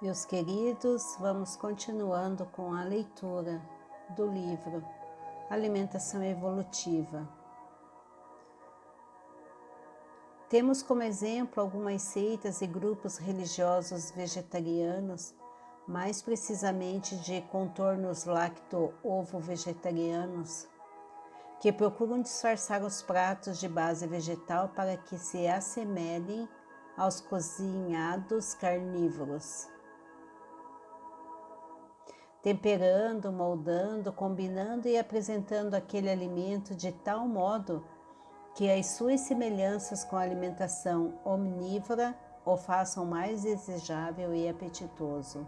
Meus queridos, vamos continuando com a leitura do livro Alimentação Evolutiva. Temos como exemplo algumas seitas e grupos religiosos vegetarianos, mais precisamente de contornos lacto-ovo-vegetarianos, que procuram disfarçar os pratos de base vegetal para que se assemelhem aos cozinhados carnívoros. Temperando, moldando, combinando e apresentando aquele alimento de tal modo que as suas semelhanças com a alimentação omnívora o façam mais desejável e apetitoso,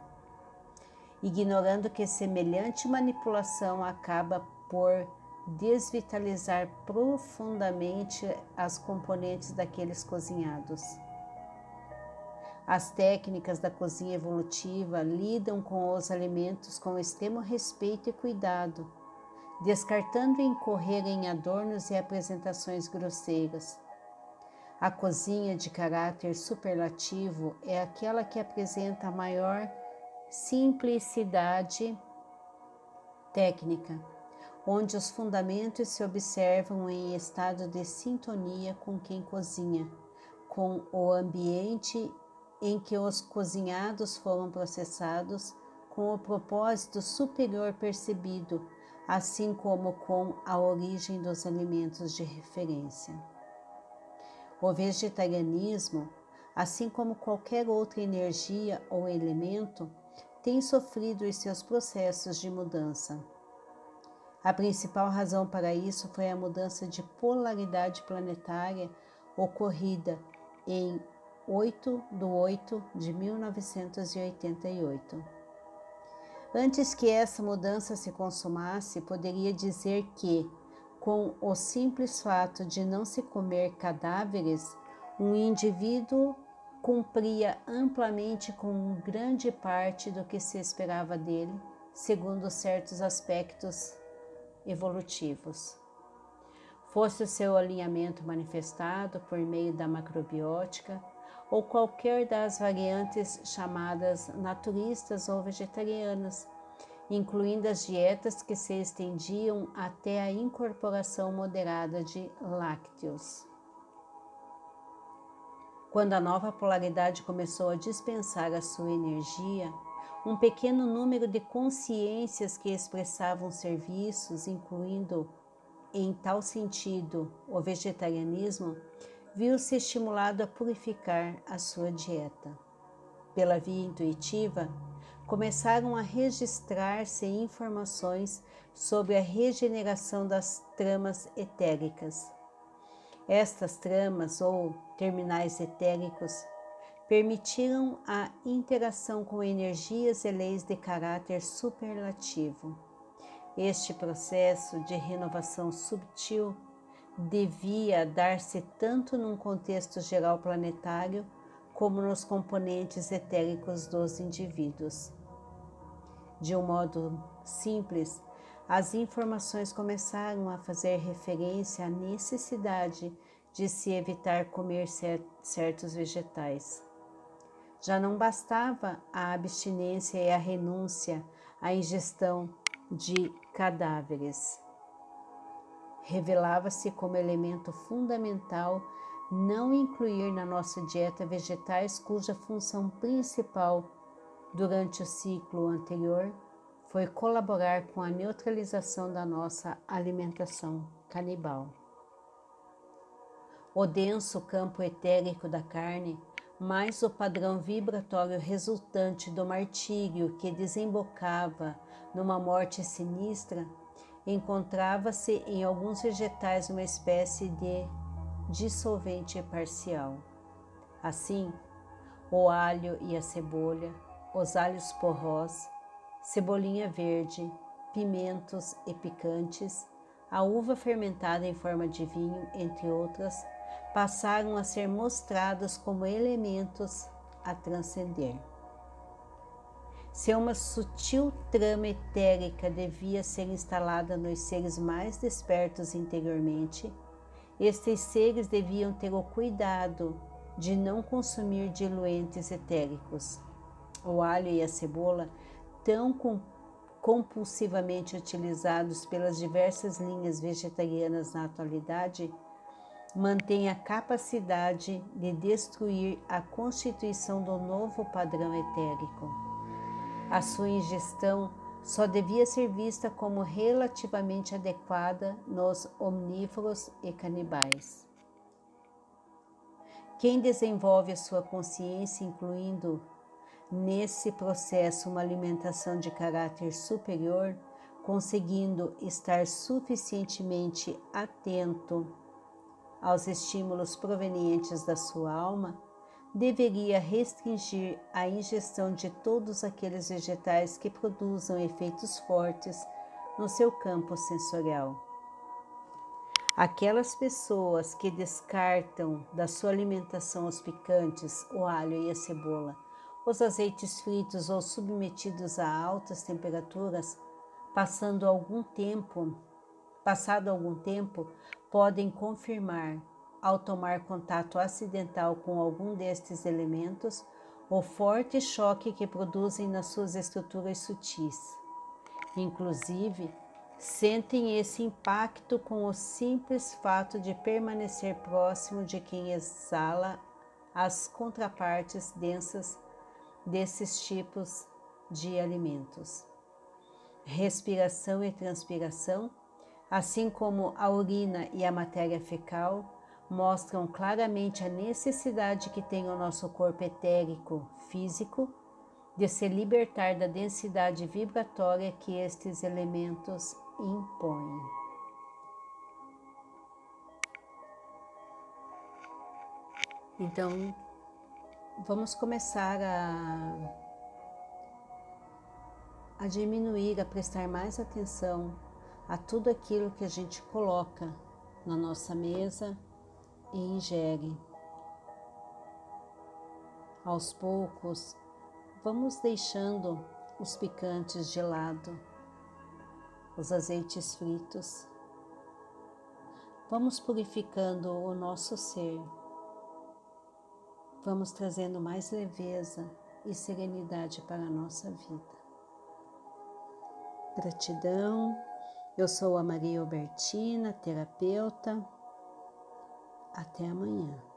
ignorando que semelhante manipulação acaba por desvitalizar profundamente as componentes daqueles cozinhados. As técnicas da cozinha evolutiva lidam com os alimentos com extremo respeito e cuidado descartando incorrer em adornos e apresentações grosseiras. A cozinha de caráter superlativo é aquela que apresenta maior simplicidade técnica, onde os fundamentos se observam em estado de sintonia com quem cozinha, com o ambiente em que os cozinhados foram processados, com o propósito superior percebido assim como com a origem dos alimentos de referência. O vegetarianismo, assim como qualquer outra energia ou elemento, tem sofrido os seus processos de mudança. A principal razão para isso foi a mudança de polaridade planetária ocorrida em 8 de 8 de 1988. Antes que essa mudança se consumasse, poderia dizer que, com o simples fato de não se comer cadáveres, um indivíduo cumpria amplamente com grande parte do que se esperava dele, segundo certos aspectos evolutivos. Fosse o seu alinhamento manifestado por meio da macrobiótica, ou qualquer das variantes chamadas naturistas ou vegetarianas, incluindo as dietas que se estendiam até a incorporação moderada de lácteos. Quando a nova polaridade começou a dispensar a sua energia, um pequeno número de consciências que expressavam serviços, incluindo, em tal sentido, o vegetarianismo, viu-se estimulado a purificar a sua dieta. Pela via intuitiva, começaram a registrar-se informações sobre a regeneração das tramas etéricas. Estas tramas ou terminais etéricos permitiram a interação com energias e leis de caráter superlativo. Este processo de renovação subtil devia dar-se tanto num contexto geral planetário como nos componentes etéricos dos indivíduos. De um modo simples, as informações começaram a fazer referência à necessidade de se evitar comer certos vegetais. Já não bastava a abstinência e a renúncia à ingestão de cadáveres revelava-se como elemento fundamental não incluir na nossa dieta vegetais cuja função principal durante o ciclo anterior foi colaborar com a neutralização da nossa alimentação canibal. O denso campo etérico da carne, mais o padrão vibratório resultante do martírio que desembocava numa morte sinistra, encontrava-se em alguns vegetais uma espécie de dissolvente parcial. Assim, o alho e a cebola, os alhos porrós, cebolinha verde, pimentos e picantes, a uva fermentada em forma de vinho, entre outras, passaram a ser mostrados como elementos a transcender. Se uma sutil trama etérica devia ser instalada nos seres mais despertos interiormente, estes seres deviam ter o cuidado de não consumir diluentes etéricos. O alho e a cebola, tão compulsivamente utilizados pelas diversas linhas vegetarianas na atualidade, mantêm a capacidade de destruir a constituição do novo padrão etérico. A sua ingestão só devia ser vista como relativamente adequada nos omnívoros e canibais. Quem desenvolve a sua consciência, incluindo nesse processo uma alimentação de caráter superior, conseguindo estar suficientemente atento aos estímulos provenientes da sua alma, deveria restringir a ingestão de todos aqueles vegetais que produzam efeitos fortes no seu campo sensorial. Aquelas pessoas que descartam da sua alimentação os picantes, o alho e a cebola, os azeites fritos ou submetidos a altas temperaturas, passando algum tempo, passado algum tempo, podem confirmar ao tomar contato acidental com algum destes elementos, o forte choque que produzem nas suas estruturas sutis. Inclusive, sentem esse impacto com o simples fato de permanecer próximo de quem exala as contrapartes densas desses tipos de alimentos. Respiração e transpiração, assim como a urina e a matéria fecal, mostram claramente a necessidade que tem o nosso corpo etérico físico de se libertar da densidade vibratória que estes elementos impõem. Então, vamos começar a, a diminuir, a prestar mais atenção a tudo aquilo que a gente coloca na nossa mesa e ingere. Aos poucos, vamos deixando os picantes de lado, os azeites fritos. Vamos purificando o nosso ser. Vamos trazendo mais leveza e serenidade para a nossa vida. Gratidão. Eu sou a Maria Albertina, terapeuta até amanhã.